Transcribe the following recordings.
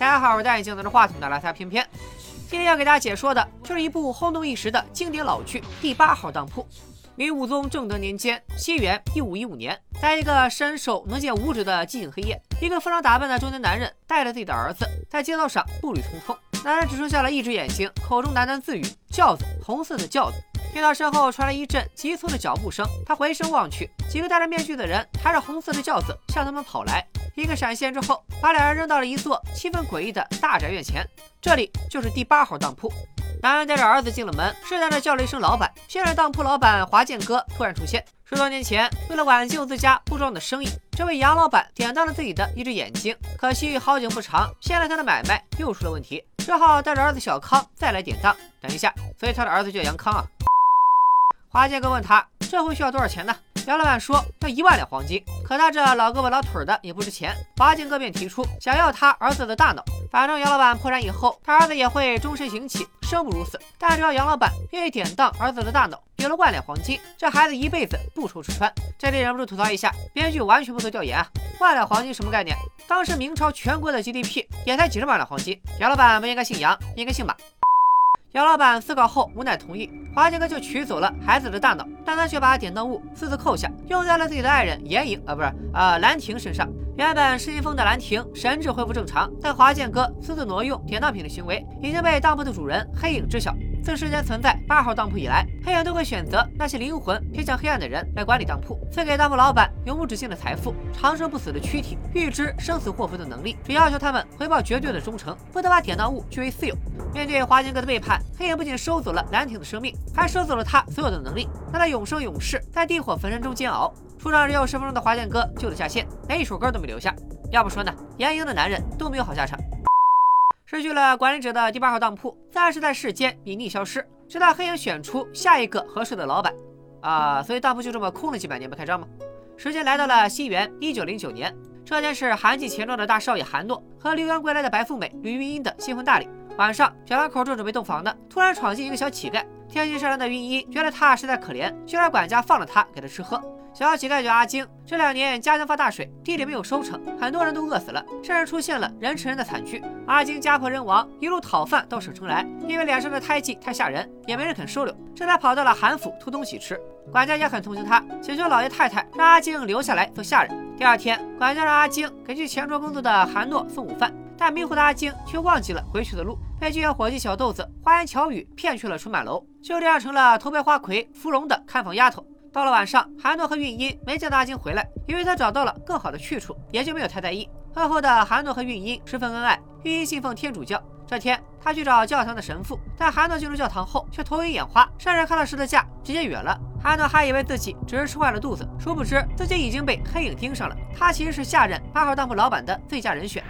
大家好，我是戴眼镜拿着话筒的邋遢偏偏。今天要给大家解说的就是一部轰动一时的经典老剧《第八号当铺》。明武宗正德年间，西元一五一五年，在一个伸手能见五指的寂静黑夜，一个非常打扮的中年男人带着自己的儿子在街道上步履匆匆。男人只剩下了一只眼睛，口中喃喃自语：“轿子，红色的轿子。”听到身后传来一阵急促的脚步声，他回身望去，几个戴着面具的人抬着红色的轿子向他们跑来。一个闪现之后，把两人扔到了一座气氛诡异的大宅院前。这里就是第八号当铺。男人带着儿子进了门，试探着叫了一声“老板”。现任当铺老板华建哥突然出现。十多年前，为了挽救自家不壮的生意，这位杨老板典当了自己的一只眼睛。可惜好景不长，现在他的买卖又出了问题，只好带着儿子小康再来典当。等一下，所以他的儿子叫杨康啊？华健哥问他：“这回需要多少钱呢？”杨老板说要一万两黄金，可他这老胳膊老腿的也不值钱。华健哥便提出想要他儿子的大脑，反正杨老板破产以后，他儿子也会终身行乞，生不如死。但只要杨老板愿意典当儿子的大脑，给了万两黄金，这孩子一辈子不愁吃穿。这里忍不住吐槽一下，编剧完全不做调研啊！万两黄金什么概念？当时明朝全国的 GDP 也才几十万两黄金。杨老板不应该姓杨，应该姓马。杨老板思考后无奈同意，华杰哥就取走了孩子的大脑，但他却把典当物私自扣下，用在了自己的爱人严颖啊，不是啊兰亭身上。原本失心疯的兰亭神智恢复正常，但华健哥私自挪用典当品的行为已经被当铺的主人黑影知晓。自世间存在八号当铺以来，黑影都会选择那些灵魂偏向黑暗的人来管理当铺，赐给当铺老板永无止境的财富、长生不死的躯体、预知生死祸福的能力，只要求他们回报绝对的忠诚，不得把典当物据为私有。面对华健哥的背叛，黑影不仅收走了兰亭的生命，还收走了他所有的能力，让他永生永世在地火焚身中煎熬。出场只有十分钟的华健哥就此下线，连一首歌都没留下。要不说呢，严营的男人都没有好下场。失去了管理者的第八号当铺，暂时在世间隐匿消失，直到黑影选出下一个合适的老板。啊，所以当铺就这么空了几百年不开张吗？时间来到了西元一九零九年，这天是韩继钱庄的大少爷韩诺和留洋归来的白富美吕玉英的新婚大礼。晚上，小两口正准备洞房呢，突然闯进一个小乞丐。天性善良的玉英觉得他实在可怜，就让管家放了他，给他吃喝。小乞丐叫阿晶，这两年家乡发大水，地里没有收成，很多人都饿死了，甚至出现了人吃人的惨剧。阿晶家破人亡，一路讨饭到省城来，因为脸上的胎记太吓人，也没人肯收留，这才跑到了韩府偷东西吃。管家也很同情他，请求老爷太太让阿晶留下来做下人。第二天，管家让阿晶给去前桌工作的韩诺送午饭，但迷糊的阿晶却忘记了回去的路，被剧院伙计小豆子花言巧语骗去了春满楼，就这样成了头戴花魁芙蓉的看房丫头。到了晚上，韩诺和韵音没见到阿金回来，因为他找到了更好的去处，也就没有太在意。婚后的韩诺和韵音十分恩爱，韵音信奉天主教。这天，他去找教堂的神父，但韩诺进入教堂后却头晕眼花，甚至看到十字架直接哕了。韩诺还以为自己只是吃坏了肚子，殊不知自己已经被黑影盯上了。他其实是下任八号当铺老板的最佳人选。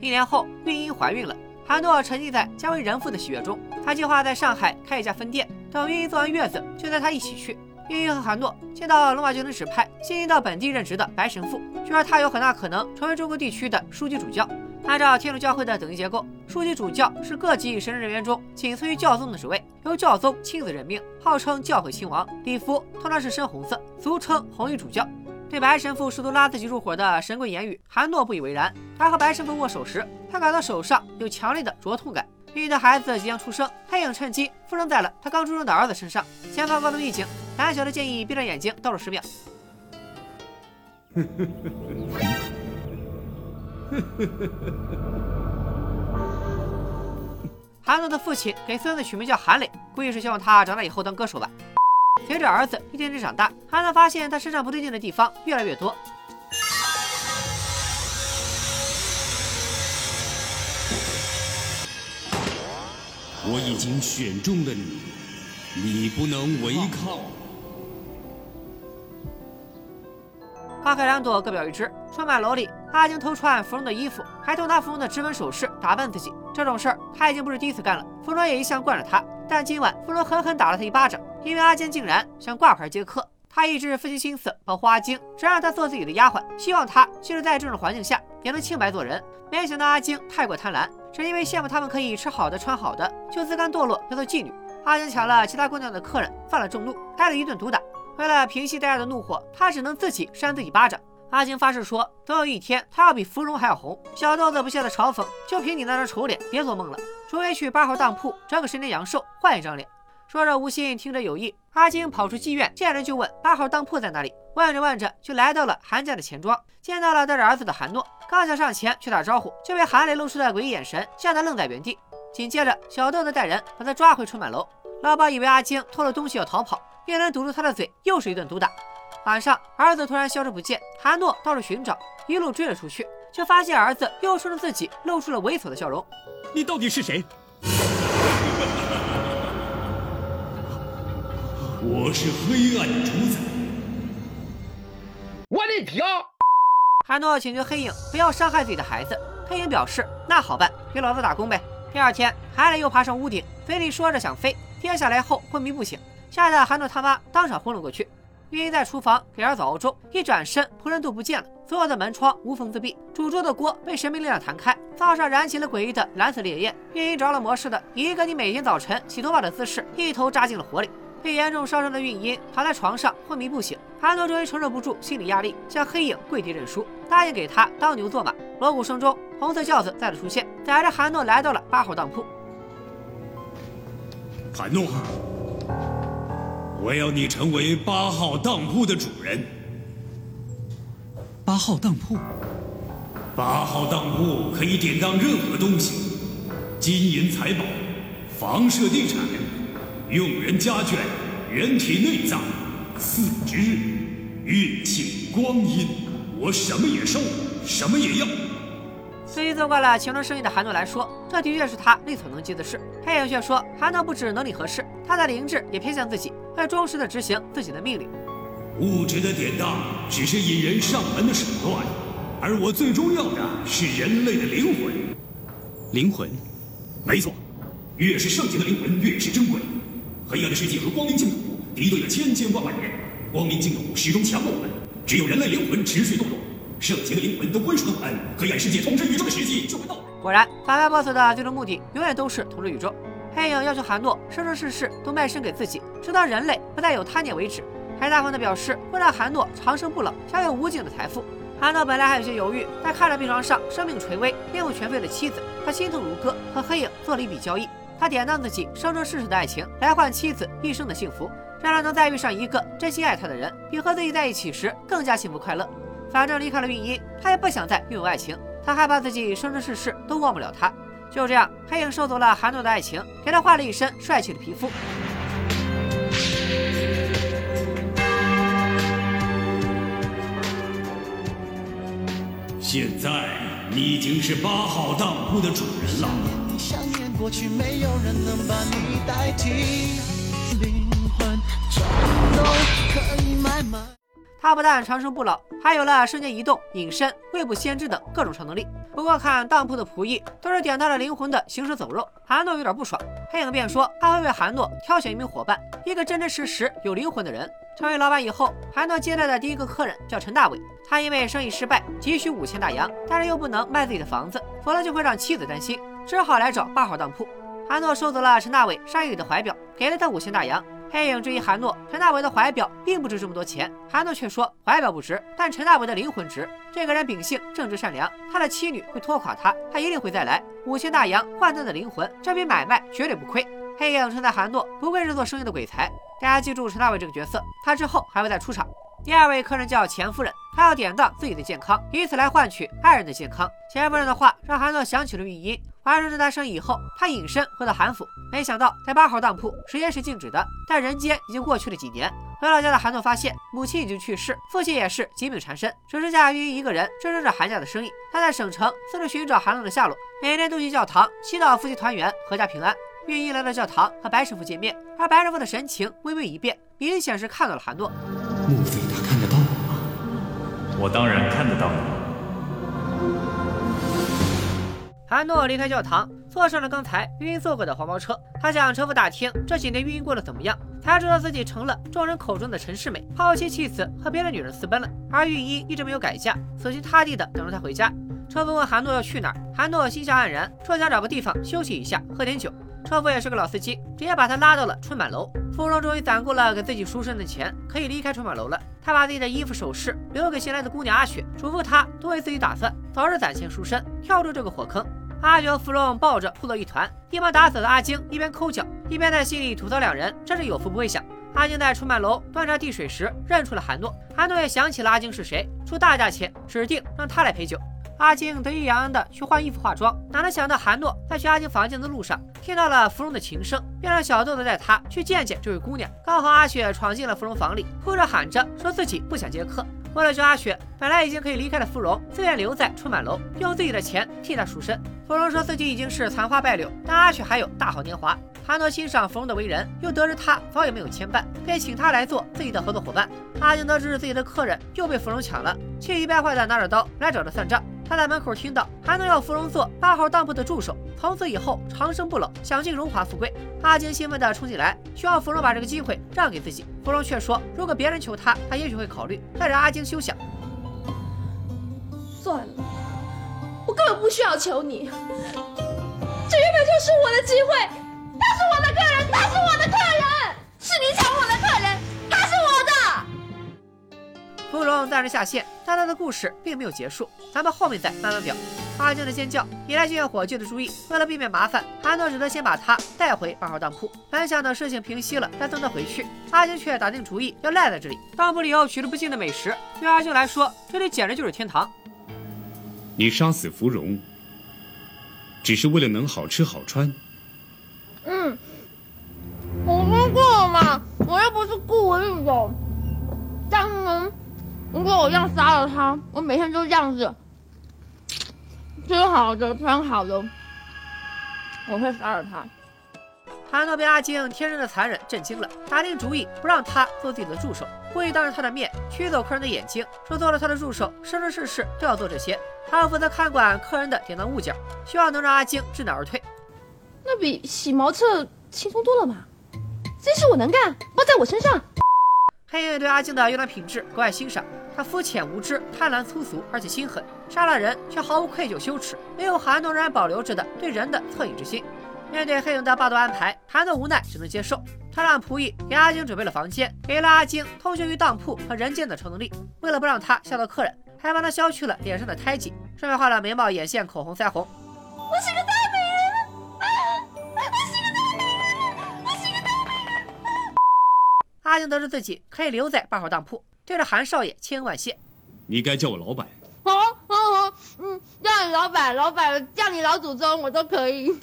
一年后，韵音怀孕了。韩诺沉浸在将为人父的喜悦中，他计划在上海开一家分店。等云英坐完月子，就带他一起去。云英和韩诺见到龙马精神指派新移到本地任职的白神父，据说他有很大可能成为中国地区的书记主教。按照天主教会的等级结构，书记主教是各级神职人员中仅次于教宗的职位，由教宗亲自任命，号称教会亲王。礼服通常是深红色，俗称红衣主教。对白神父试图拉自己入伙的神棍言语，韩诺不以为然。他和白神父握手时，他感到手上有强烈的灼痛感。玉英的孩子即将出生，黑影趁机附身在了他刚出生的儿子身上。前方高度预警，胆小的建议闭上眼睛倒数十秒。韩诺的父亲给孙子取名叫韩磊，估计是希望他长大以后当歌手吧。随着儿子一天天长大，韩诺发现他身上不对劲的地方越来越多。我已经选中了你，你不能违抗。花开两朵，各表一枝。春满楼里，阿晶偷穿芙蓉的衣服，还偷拿芙蓉的指纹首饰打扮自己。这种事儿他已经不是第一次干了，芙蓉也一向惯着他。但今晚芙蓉狠狠打了他一巴掌，因为阿坚竟然想挂牌接客。他一直费尽心思保护阿晶，只让她做自己的丫鬟，希望她即使在这种环境下也能清白做人。没想到阿晶太过贪婪。只因为羡慕他们可以吃好的穿好的，就自甘堕落，要做妓女。阿晶抢了其他姑娘的客人，犯了众怒，挨了一顿毒打。为了平息大家的怒火，他只能自己扇自己巴掌。阿金发誓说，总有一天他要比芙蓉还要红。小豆子不屑的嘲讽：“就凭你那张丑脸，别做梦了，除非去八号当铺找个神天阳寿换一张脸。”说着无心，听着有意。阿金跑出妓院，见人就问八号当铺在哪里。问着问着，就来到了韩家的钱庄，见到了带着儿子的韩诺。刚想上前去打招呼，就被韩磊露出的诡异眼神吓得愣在原地。紧接着，小豆子带人把他抓回春满楼。老鸨以为阿金偷了东西要逃跑，便能堵住他的嘴，又是一顿毒打。晚上，儿子突然消失不见，韩诺到处寻找，一路追了出去，却发现儿子又冲着自己露出了猥琐的笑容。你到底是谁？我是黑暗主宰。我的天！韩诺请求黑影不要伤害自己的孩子，黑影表示那好办，给老子打工呗。第二天，韩磊又爬上屋顶，嘴里说着想飞，跌下来后昏迷不醒，吓得韩诺他妈当场昏了过去。玉英在厨房给儿子熬粥，一转身仆人都不见了，所有的门窗无缝自闭，煮粥的锅被神秘力量弹开，灶上燃起了诡异的蓝色烈焰。玉英着了魔似的，以一个你每天早晨洗头发的姿势，一头扎进了火里。被严重烧伤的孕婴躺在床上昏迷不醒，韩诺终于承受不住心理压力，向黑影跪地认输，答应给他当牛做马。锣鼓声中，红色轿子再次出现，载着韩诺来到了八号当铺。韩诺，我要你成为八号当铺的主人。八号当铺，八号当铺可以典当任何东西，金银财宝、房舍地产。用人家眷、人体内脏、四肢、运气、光阴，我什么也收，什么也要。对于做惯了钱庄生意的韩诺来说，这的确是他力所能及的事。黑影却说，韩诺不止能力合适，他的灵智也偏向自己，会忠实的执行自己的命令。物质的典当只是引人上门的手段，而我最重要的是人类的灵魂。灵魂，没错，越是圣洁的灵魂越是珍贵。黑暗的世界和光明净土敌对了千千万万年，光明净土始终强过我们，只有人类灵魂持续动容，圣洁的灵魂都归属了我们，黑暗世界统治宇宙的时机就会到来。果然，反派 BOSS 的最终目的永远都是统治宇宙。黑影要求韩诺生生世世都卖身给自己，直到人类不再有贪念为止，还大方的表示会让韩诺长生不老，享有无尽的财富。韩诺本来还有些犹豫，但看着病床上生命垂危、面目全非的妻子，他心痛如割，和黑影做了一笔交易。他典当自己生生世世的爱情，来换妻子一生的幸福，让他能再遇上一个真心爱他的人，比和自己在一起时更加幸福快乐。反正离开了孕婴，他也不想再拥有爱情，他害怕自己生生世世都忘不了他。就这样，黑影收走了韩诺的爱情，给他换了一身帅气的皮肤。现在你已经是八号当铺的主人了。过去没有人能把你代替，灵魂全都可以买卖他不但长生不老，还有了瞬间移动、隐身、未卜先知等各种超能力。不过看当铺的仆役都是点到了灵魂的行尸走肉，韩诺有点不爽。黑影便说他会为韩诺挑选一名伙伴，一个真真实实有灵魂的人。成为老板以后，韩诺接待的第一个客人叫陈大伟。他因为生意失败，急需五千大洋，但是又不能卖自己的房子，否则就会让妻子担心。只好来找八号当铺。韩诺收走了陈大伟商业里的怀表，给了他五千大洋。黑影质疑韩诺，陈大伟的怀表并不值这么多钱。韩诺却说怀表不值，但陈大伟的灵魂值。这个人秉性正直善良，他的妻女会拖垮他，他一定会再来。五千大洋换他的灵魂，这笔买卖绝对不亏。黑影称赞韩诺不愧是做生意的鬼才。大家记住陈大伟这个角色，他之后还会再出场。第二位客人叫钱夫人，她要典当自己的健康，以此来换取爱人的健康。钱夫人的话让韩诺想起了玉音。完成这单生意以后，他隐身回到韩府，没想到在八号当铺，时间是静止的，但人间已经过去了几年。回老家的韩诺发现母亲已经去世，父亲也是疾病缠身，只剩下玉英一个人支撑着韩家的生意。他在省城四处寻找韩诺的下落，每天都去教堂祈祷夫妻团圆、阖家平安。玉英来到教堂和白师傅见面，而白师傅的神情微微一变，明显是看到了韩诺。莫非他看得到我吗？我当然看得到你。韩诺离开教堂，坐上了刚才玉英坐过的黄包车。他向车夫打听这几年玉英过得怎么样，才知道自己成了众人口中的陈世美，抛妻弃子和别的女人私奔了。而玉英一直没有改嫁，死心塌地的等着他回家。车夫问韩诺要去哪儿，韩诺心下黯然，说想找个地方休息一下，喝点酒。车夫也是个老司机，直接把他拉到了春满楼。芙蓉终于攒够了给自己赎身的钱，可以离开春满楼了。他把自己的衣服首饰留给新来的姑娘阿雪，嘱咐她多为自己打算，早日攒钱赎身，跳出这个火坑。阿雪和芙蓉抱着哭作一团，一旁打扫的阿晶一边抠脚，一边在心里吐槽两人真是有福不会享。阿晶在春满楼端茶递水时认出了韩诺，韩诺也想起了阿晶是谁，出大价钱指定让他来陪酒。阿静得意洋洋的去换衣服化妆，哪能想到韩诺在去阿静房间的路上听到了芙蓉的琴声，便让小豆子带他去见见这位姑娘。刚好阿雪闯进了芙蓉房里，哭着喊着说自己不想接客。为了救阿雪，本来已经可以离开的芙蓉自愿留在春满楼，用自己的钱替她赎身。芙蓉说自己已经是残花败柳，但阿雪还有大好年华。韩诺欣赏芙蓉的为人，又得知她早已没有牵绊，便请她来做自己的合作伙伴。阿静得知自己的客人又被芙蓉抢了，气急败坏的拿着刀来找他算账。他在门口听到还能要芙蓉做八号当铺的助手，从此以后长生不老，享尽荣华富贵。阿晶兴奋地冲进来，希望芙蓉把这个机会让给自己。芙蓉却说，如果别人求他，他也许会考虑，但是阿晶休想。算了，我根本不需要求你，这原本就是我的机会。他是我的客人，他是我的客人，是你抢我的客人，他是我的。芙蓉暂时下线，但他的故事并没有结束，咱们后面再慢慢聊。阿晶的尖叫引来救援火炬的注意，为了避免麻烦，韩诺只得先把他带回八号当铺。本想等事情平息了再送他回去，阿晶却打定主意要赖在这里。当铺里有取之不尽的美食，对阿静来说，这里简直就是天堂。你杀死芙蓉，只是为了能好吃好穿。嗯，我说过了嘛，我又不是故意的。但是呢，如果我这样杀了他，我每天就这样子吃好的穿好的，我会杀了他。韩诺被阿晶天生的残忍震惊了，打定主意不让他做自己的助手，故意当着他的面取走客人的眼睛，说做了他的助手，生生世世都要做这些，还要负责看管客人的典当物件，希望能让阿晶知难而退。那比洗茅厕轻松多了嘛？这事我能干，包在我身上。黑影对阿静的优良品质格外欣赏，她肤浅无知、贪婪粗俗，而且心狠，杀了人却毫无愧疚羞耻，没有韩诺仍然保留着的对人的恻隐之心。面对黑影的霸道安排，韩诺无奈只能接受。他让仆役给阿晶准备了房间，给了阿晶通行于当铺和人间的超能力。为了不让他吓到客人，还帮他消去了脸上的胎记，顺便画了眉毛、眼线、口红、腮红。我是个阿晶得知自己可以留在八号当铺，对着韩少爷千恩万谢。你该叫我老板。好，好，好，嗯，叫你老板，老板，叫你老祖宗，我都可以。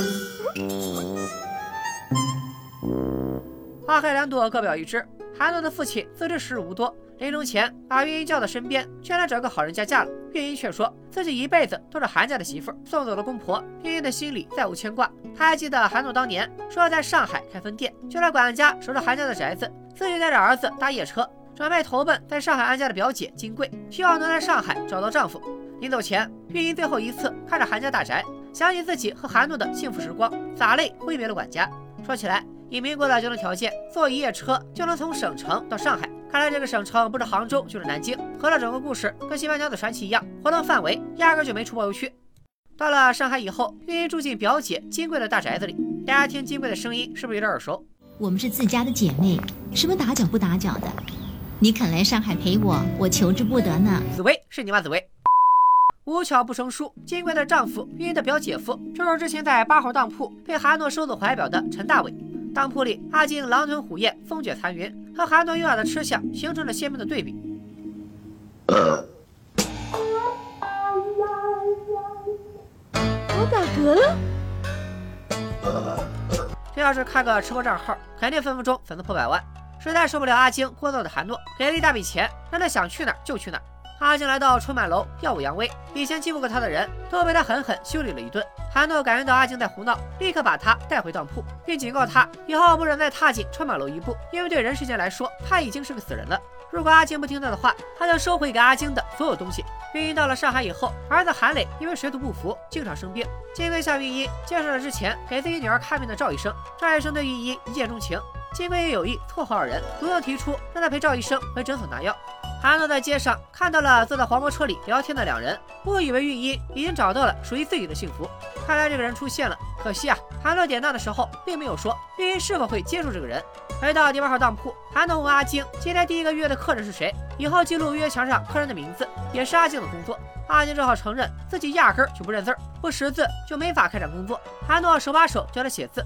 花开两朵，各表一枝。韩诺的父亲自知时日无多，临终前把月英叫到身边，劝他找个好人家嫁了。月英却说自己一辈子都是韩家的媳妇，送走了公婆，月英的心里再无牵挂。他还记得韩诺当年说要在上海开分店，就让管家守着韩家的宅子。自己带着儿子搭夜车，准备投奔在上海安家的表姐金贵，希望能在上海找到丈夫。临走前，玉英最后一次看着韩家大宅，想起自己和韩诺的幸福时光，洒泪挥别了管家。说起来，以民国的交通条件，坐一夜车就能从省城到上海。看来这个省城不是杭州就是南京。合了整个故事跟《新白娘子传奇》一样，活动范围压根就没出包邮区。到了上海以后，玉英住进表姐金贵的大宅子里，大家听金贵的声音是不是有点耳熟？我们是自家的姐妹，什么打搅不打搅的？你肯来上海陪我，我求之不得呢。紫薇是你吗？紫薇，无巧不成书。金贵的丈夫，玉英的表姐夫，就是之前在八号当铺被韩诺收走怀表的陈大伟。当铺里，阿金狼吞虎咽，风卷残云，和韩诺优雅的吃相形成了鲜明的对比。我打嗝了。这要是开个吃播账号，肯定分分钟粉丝破百万。实在受不了阿晶聒噪的韩诺，给了一大笔钱，让他想去哪儿就去哪儿。阿晶来到春满楼，耀武扬威，以前欺负过他的人都被他狠狠修理了一顿。韩诺感觉到阿晶在胡闹，立刻把他带回当铺，并警告他以后不准再踏进春满楼一步，因为对人世间来说，他已经是个死人了。如果阿晶不听他的话，他就收回给阿晶的所有东西。玉英到了上海以后，儿子韩磊因为水土不服，经常生病。金贵向玉英介绍了之前给自己女儿看病的赵医生。赵医生对玉英一见钟情，金贵也有意撮合二人，主动提出让他陪赵医生回诊所拿药。韩诺在街上看到了。坐在黄包车里聊天的两人，误以为玉英已经找到了。属于自己的幸福。看来这个人出现了，可惜啊，韩诺典当的时候并没有说玉英是否会接受这个人。回到第八号当铺，韩诺问阿晶今天第一个约的客人是谁，以后记录约墙上客人的名字也是阿晶的工作。阿晶只好承认自己压根儿就不认字儿，不识字就没法开展工作。韩诺手把手教他写字。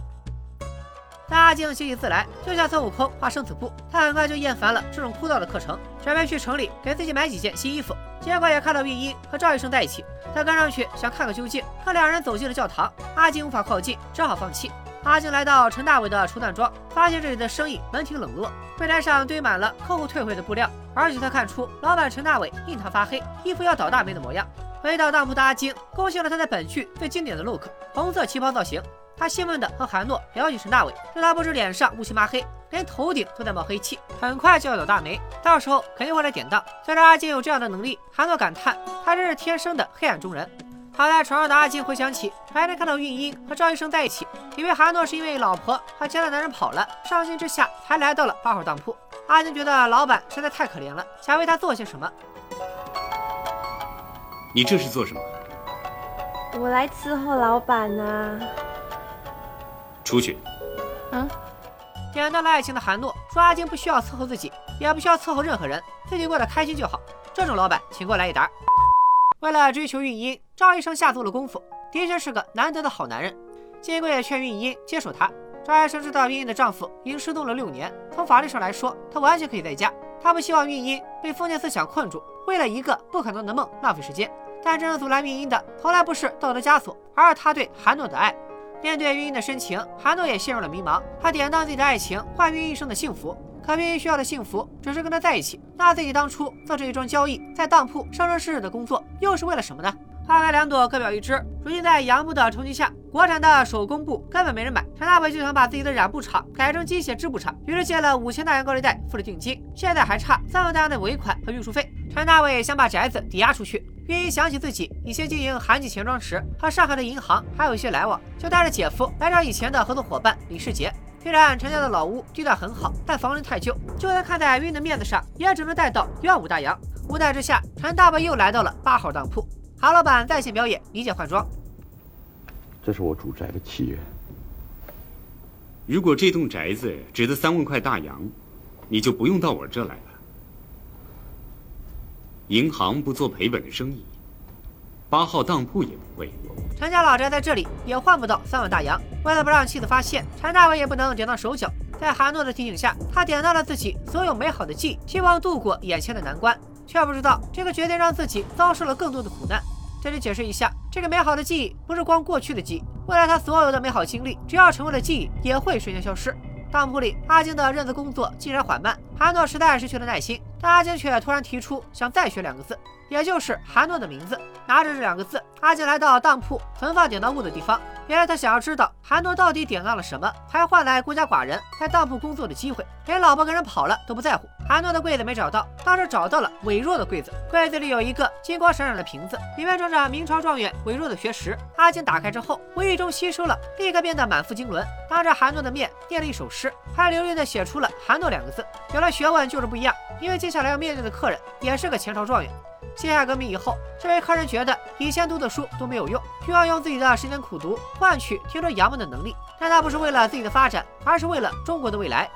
但阿静写起字来就像孙悟空画生死簿，他很快就厌烦了这种枯燥的课程，准备去城里给自己买几件新衣服。结果也看到玉英和赵医生在一起，他跟上去想看个究竟，可两人走进了教堂，阿静无法靠近，只好放弃。阿静来到陈大伟的绸缎庄，发现这里的生意门庭冷落，柜台上堆满了客户退回的布料，而且他看出老板陈大伟印堂发黑，一副要倒大霉的模样。回到当铺的阿晶贡献了他在本剧最经典的 look，红色旗袍造型。他兴奋地和韩诺聊起陈大伟，这他不止脸上乌漆麻黑，连头顶都在冒黑气，很快就要倒大霉，到时候肯定会来典当。虽然阿金有这样的能力，韩诺感叹他真是天生的黑暗中人。躺在床上的阿金回想起白天看到孕英和赵医生在一起，以为韩诺是因为老婆和其他男人跑了，伤心之下才来到了八号当铺。阿金觉得老板实在太可怜了，想为他做些什么。你这是做什么？我来伺候老板呐。出去。嗯，点到了爱情的韩诺说：“阿金不需要伺候自己，也不需要伺候任何人，自己过得开心就好。这种老板，请过来一打。”为了追求韵音，赵医生下足了功夫，的确是个难得的好男人。金贵也劝韵音接受他。赵医生知道韵音的丈夫已经失踪了六年，从法律上来说，他完全可以在家。他不希望韵音被封建思想困住，为了一个不可能的梦浪费时间。但真正阻拦韵音的，从来不是道德枷锁，而是他对韩诺的爱。面对玉英的深情，韩诺也陷入了迷茫。他典当自己的爱情换玉英一生的幸福，可玉英需要的幸福只是跟他在一起。那自己当初做这一桩交易，在当铺生生世世的工作，又是为了什么呢？花开两朵，各表一枝。如今在洋布的冲击下，国产的手工布根本没人买。陈大伟就想把自己的染布厂改成机械织布厂，于是借了五千大洋高利贷，付了定金，现在还差三万大洋的尾款和运输费。陈大伟想把宅子抵押出去。玉英想起自己以前经营韩记钱庄时，和上海的银行还有一些来往，就带着姐夫来找以前的合作伙伴李世杰。虽然陈家的老屋地段很好，但房龄太旧，就算看在玉英的面子上，也只能贷到一万五大洋。无奈之下，陈大伟又来到了八号当铺。韩老板在线表演理解换装。这是我主宅的契约。如果这栋宅子值得三万块大洋，你就不用到我这来了。银行不做赔本的生意，八号当铺也不会。陈家老宅在这里也换不到三万大洋。为了不让妻子发现，陈大伟也不能点到手脚。在韩诺的提醒下，他点到了自己所有美好的记忆，希望度过眼前的难关，却不知道这个决定让自己遭受了更多的苦难。这里解释一下，这个美好的记忆不是光过去的记忆，未来他所有的美好经历，只要成为了记忆，也会瞬间消失。当铺里，阿晶的认字工作进展缓慢，韩诺实在失去了耐心。但阿金却突然提出想再学两个字，也就是韩诺的名字。拿着这两个字，阿金来到当铺存放典当物的地方。原来他想要知道韩诺到底典当了什么，才换来孤家寡人在当铺工作的机会，连老婆跟人跑了都不在乎。韩诺的柜子没找到，倒是找到了韦若的柜子。柜子里有一个金光闪闪的瓶子，里面装着明朝状元韦若的学识。阿金打开之后，无意中吸收了，立刻变得满腹经纶，当着韩诺的面念了一首诗，还流利的写出了“韩诺”两个字。有了学问就是不一样，因为接下来要面对的客人也是个前朝状元。辛亥革命以后，这位客人觉得以前读的书都没有用，需要用自己的十年苦读换取听说洋文的能力。但他不是为了自己的发展，而是为了中国的未来。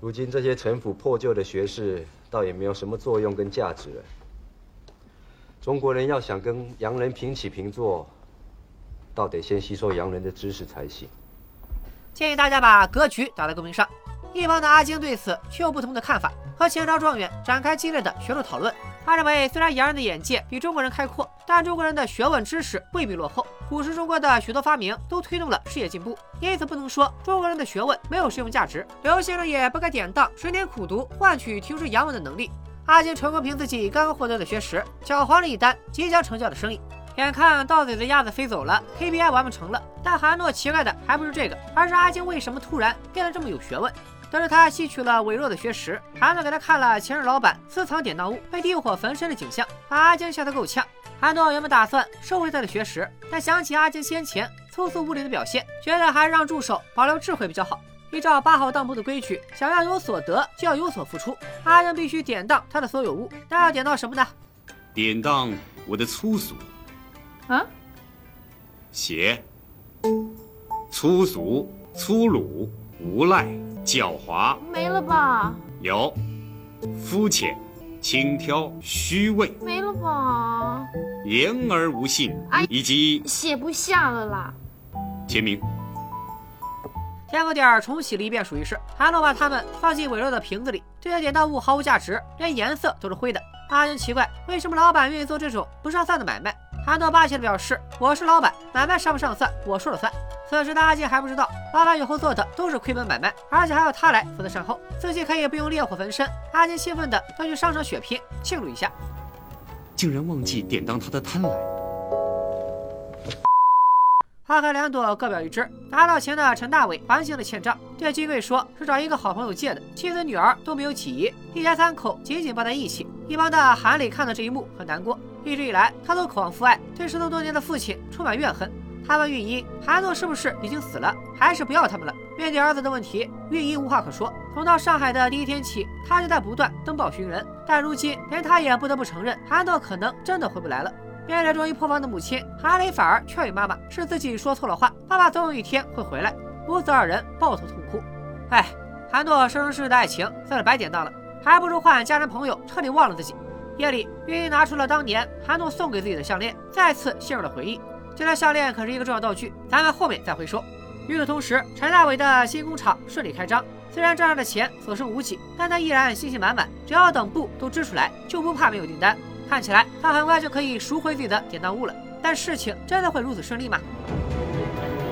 如今这些陈腐破旧的学士，倒也没有什么作用跟价值了。中国人要想跟洋人平起平坐，倒得先吸收洋人的知识才行。建议大家把格局打在公屏上。一旁的阿晶对此却有不同的看法，和前朝状元展开激烈的学术讨论。他认为，虽然洋人的眼界比中国人开阔，但中国人的学问知识未必落后。古时中国的许多发明都推动了事业进步，因此不能说中国人的学问没有实用价值。刘先生也不该典当十年苦读换取听说洋文的能力。阿金成功凭自己刚刚获得的学识，搅黄了一单即将成交的生意。眼看到嘴的鸭子飞走了，KPI 完不成了。但韩诺奇怪的还不是这个，而是阿金为什么突然变得这么有学问？得知他吸取了韦若的学识，韩诺给他看了前任老板私藏典当物被地火焚身的景象，把阿江吓得够呛。韩诺原本打算收回他的学识，但想起阿江先前粗俗无礼的表现，觉得还是让助手保留智慧比较好。依照八号当铺的规矩，想要有所得，就要有所付出。阿江必须典当他的所有物，那要典当什么呢？典当我的粗俗。啊？写粗俗、粗鲁、无赖、狡猾。没了吧？有，肤浅、轻佻、虚伪。没了吧？言而无信，以及写不下了啦。签名。填个点儿，重洗了一遍属于是。韩诺把它们放进微弱的瓶子里，这些典当物毫无价值，连颜色都是灰的。阿英奇怪，为什么老板愿意做这种不上算的买卖？韩诺霸气的表示：“我是老板，买卖上不上算，我说了算。”此时的阿金还不知道，老板以后做的都是亏本买卖，而且还要他来负责善后，自己可以不用烈火焚身。阿金兴奋的要去商场血拼，庆祝一下，竟然忘记典当他的贪婪。花开两朵，各表一枝。拿到钱的陈大伟还清了欠账，对金贵说是找一个好朋友借的，妻子女儿都没有起疑，一家三口紧紧抱在一起。一旁的韩磊看到这一幕很难过，一直以来他都渴望父爱，对失踪多年的父亲充满怨恨。他问运英，韩诺是不是已经死了，还是不要他们了？面对儿子的问题，运英无话可说。从到上海的第一天起，他就在不断登报寻人，但如今连他也不得不承认，韩诺可能真的回不来了。面对终于破防的母亲，韩磊反而劝慰妈妈是自己说错了话，爸爸总有一天会回来。母子二人抱头痛哭。哎，韩诺生生世世的爱情算是白典当了，还不如换家人朋友彻底忘了自己。夜里，玉英拿出了当年韩诺送给自己的项链，再次陷入了回忆。这条项链可是一个重要道具，咱们后面再会说。与此同时，陈大伟的新工厂顺利开张，虽然账上的钱所剩无几，但他依然信心满满，只要等布都织出来，就不怕没有订单。看起来他很快就可以赎回自己的典当物了，但事情真的会如此顺利吗？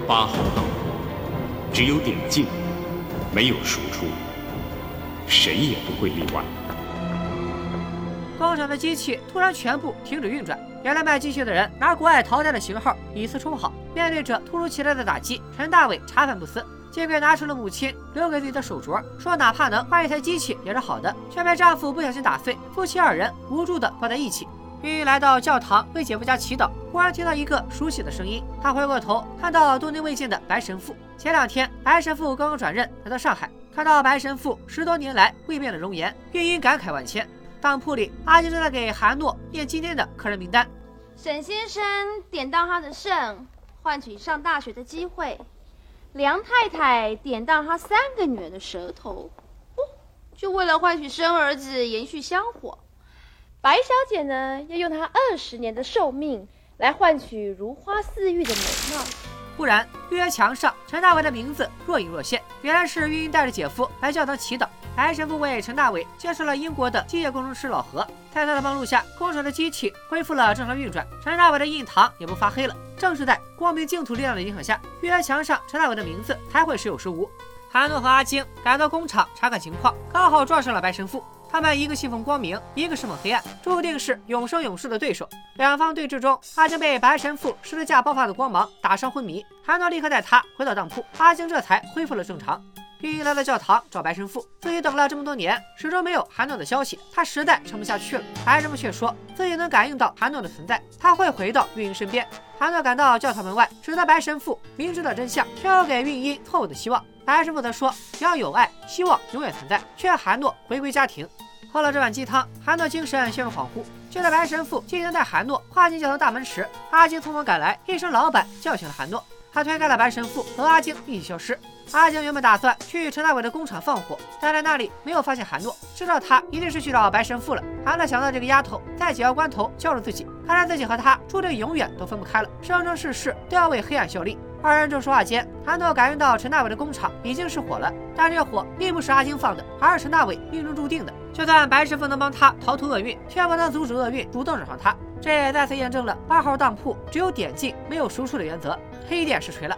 八号当铺只有点进，没有输出，谁也不会例外。工厂的机器突然全部停止运转，原来卖机器的人拿国外淘汰的型号以次充好。面对着突如其来的打击，陈大伟茶饭不思。金贵拿出了母亲留给自己的手镯，说哪怕能换一台机器也是好的，却被丈夫不小心打碎。夫妻二人无助地抱在一起。玉玉来到教堂为姐夫家祈祷，忽然听到一个熟悉的声音。她回过头，看到多年未见的白神父。前两天，白神父刚刚转任来到上海，看到白神父十多年来未变的容颜，玉英感慨万千。当铺里，阿金正在给韩诺念今天的客人名单。沈先生典当他的肾，换取上大学的机会。梁太太典当他三个女儿的舌头，哦，就为了换取生儿子延续香火。白小姐呢，要用她二十年的寿命来换取如花似玉的美貌。忽然，预约墙上陈大伟的名字若隐若现，原来是玉英带着姐夫来教堂祈祷。白神父为陈大伟介绍了英国的机械工程师老何，在他的帮助下，工厂的机器恢复了正常运转，陈大伟的印堂也不发黑了。正是在光明净土力量的影响下，预言墙上陈大伟的名字才会时有时无。韩诺和阿晶赶到工厂查看情况，刚好撞上了白神父。他们一个信奉光明，一个信奉黑暗，注定是永生永世的对手。两方对峙中，阿晶被白神父十字架爆发的光芒打伤昏迷，韩诺立刻带他回到当铺，阿晶这才恢复了正常。玉英来到教堂找白神父，自己等了这么多年，始终没有韩诺的消息，他实在撑不下去了。白神父却说自己能感应到韩诺的存在，他会回到玉英身边。韩诺赶到教堂门外，指责白神父明知道真相，却要给玉英错误的希望。白神父则说只要有爱，希望永远存在，劝韩诺回归家庭。喝了这碗鸡汤，韩诺精神陷入恍惚。就在白神父即将带韩诺跨进教堂大门时，阿金匆忙赶来，一声“老板”叫醒了韩诺。他推开了白神父，和阿金一起消失。阿金原本打算去陈大伟的工厂放火，但在那里没有发现韩诺，知道他一定是去找白神父了。韩诺想到这个丫头在紧要关头救了自己，看来自己和她注定永远都分不开了，生生世世都要为黑暗效力。二人正说话间，韩诺感应到陈大伟的工厂已经失火了，但这火并不是阿金放的，而是陈大伟命中注定的。就算白师傅能帮他逃脱厄运，却不能阻止厄运主动惹上他。这也再次验证了八号当铺只有点进没有输出的原则。黑店实锤了，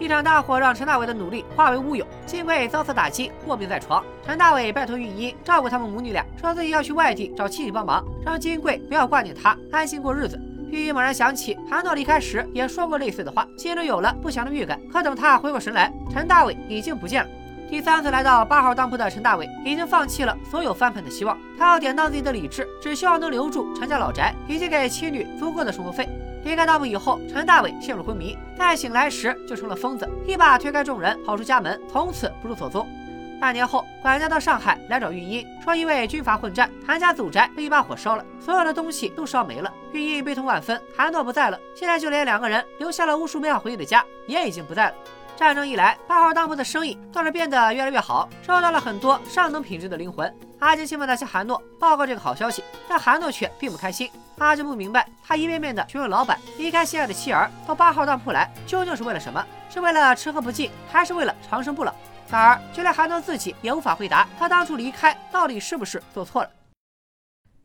一场大火让陈大伟的努力化为乌有，金贵遭此打击，卧病在床。陈大伟拜托玉英照顾他们母女俩，说自己要去外地找亲戚帮忙，让金贵不要挂念他，安心过日子。玉英猛然想起韩诺离开时也说过类似的话，心里有了不祥的预感。可等他回过神来，陈大伟已经不见了。第三次来到八号当铺的陈大伟已经放弃了所有翻盘的希望，他要典当自己的理智，只希望能留住陈家老宅，以及给妻女足够的生活费。离开大墓以后，陈大伟陷入昏迷，再醒来时就成了疯子，一把推开众人，跑出家门，从此不知所踪。半年后，管家到上海来找玉英，说因为军阀混战，韩家祖宅被一把火烧了，所有的东西都烧没了。玉英悲痛万分，韩诺不在了，现在就连两个人留下了无数美好回忆的家也已经不在了。战争一来，八号当铺的生意倒是变得越来越好，收到了很多上等品质的灵魂。阿金兴奋地向韩诺报告这个好消息，但韩诺却并不开心。阿金不明白，他一遍遍地询问老板，离开心爱的妻儿到八号当铺来，究竟是为了什么？是为了吃喝不尽，还是为了长生不老？然而，就连韩诺自己也无法回答，他当初离开到底是不是做错了？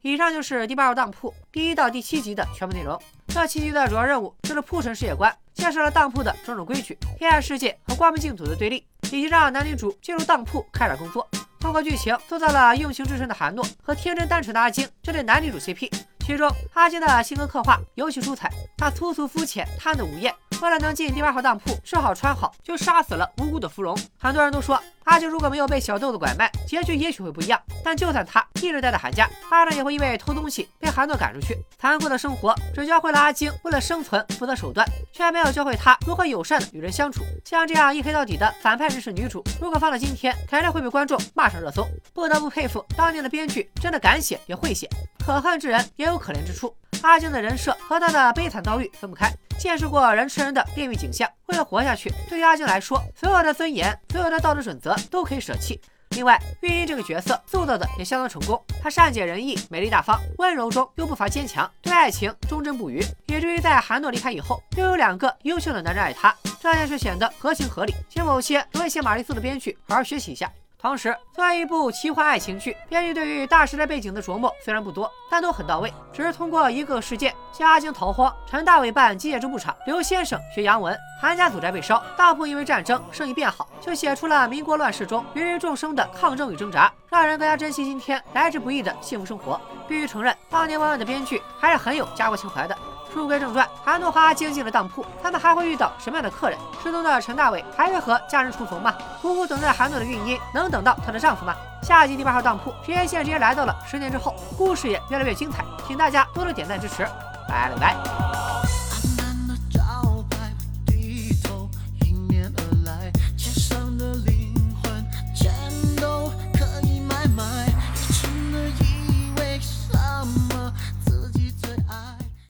以上就是第八号当铺第一到第七集的全部内容。这七集的主要任务就是铺陈世界观，介绍了当铺的种种规矩、黑暗世界和光明净土的对立，以及让男女主进入当铺开展工作。通过剧情塑造了用情至深的韩诺和天真单纯的阿晶这对男女主 CP。其中，阿金的性格刻画尤其出彩，他粗俗肤浅、贪得无厌。为了能进第八号当铺吃好穿好，就杀死了无辜的芙蓉。很多人都说，阿金如果没有被小豆子拐卖，结局也许会不一样。但就算他一直待在韩家，阿正也会因为偷东西被韩诺赶出去。残酷的生活只教会了阿金为了生存不择手段，却没有教会他如何友善的与人相处。像这样一黑到底的反派人士女主，如果放到今天，肯定会被观众骂上热搜。不得不佩服当年的编剧，真的敢写也会写。可恨之人也有可怜之处。阿金的人设和他的悲惨遭遇分不开。见识过人吃人的炼狱景象，为了活下去，对于阿金来说，所有的尊严、所有的道德准则都可以舍弃。另外，玉英这个角色塑造的也相当成功，她善解人意、美丽大方，温柔中又不乏坚强，对爱情忠贞不渝，以至于在韩诺离开以后，又有两个优秀的男人爱她，这件事显得合情合理，请某些不会写玛丽苏的编剧好好学习一下。同时，作为一部奇幻爱情剧，编剧对于大时代背景的琢磨虽然不多，但都很到位。只是通过一个事件，像阿金逃荒、陈大伟办机械织布厂、刘先生学洋文、韩家祖宅被烧、大铺因为战争生意变好，就写出了民国乱世中芸芸众生的抗争与挣扎，让人更加珍惜今天来之不易的幸福生活。必须承认，当年万万的编剧还是很有家国情怀的。书归正传，韩诺和阿晶进了当铺，他们还会遇到什么样的客人？失踪的陈大伟还会和家人重逢吗？苦苦等待韩诺的孕婴能等到她的丈夫吗？下集第八号当铺，时间线直接来到了十年之后，故事也越来越精彩，请大家多多点赞支持，拜了拜。的灵魂，全都可以买卖。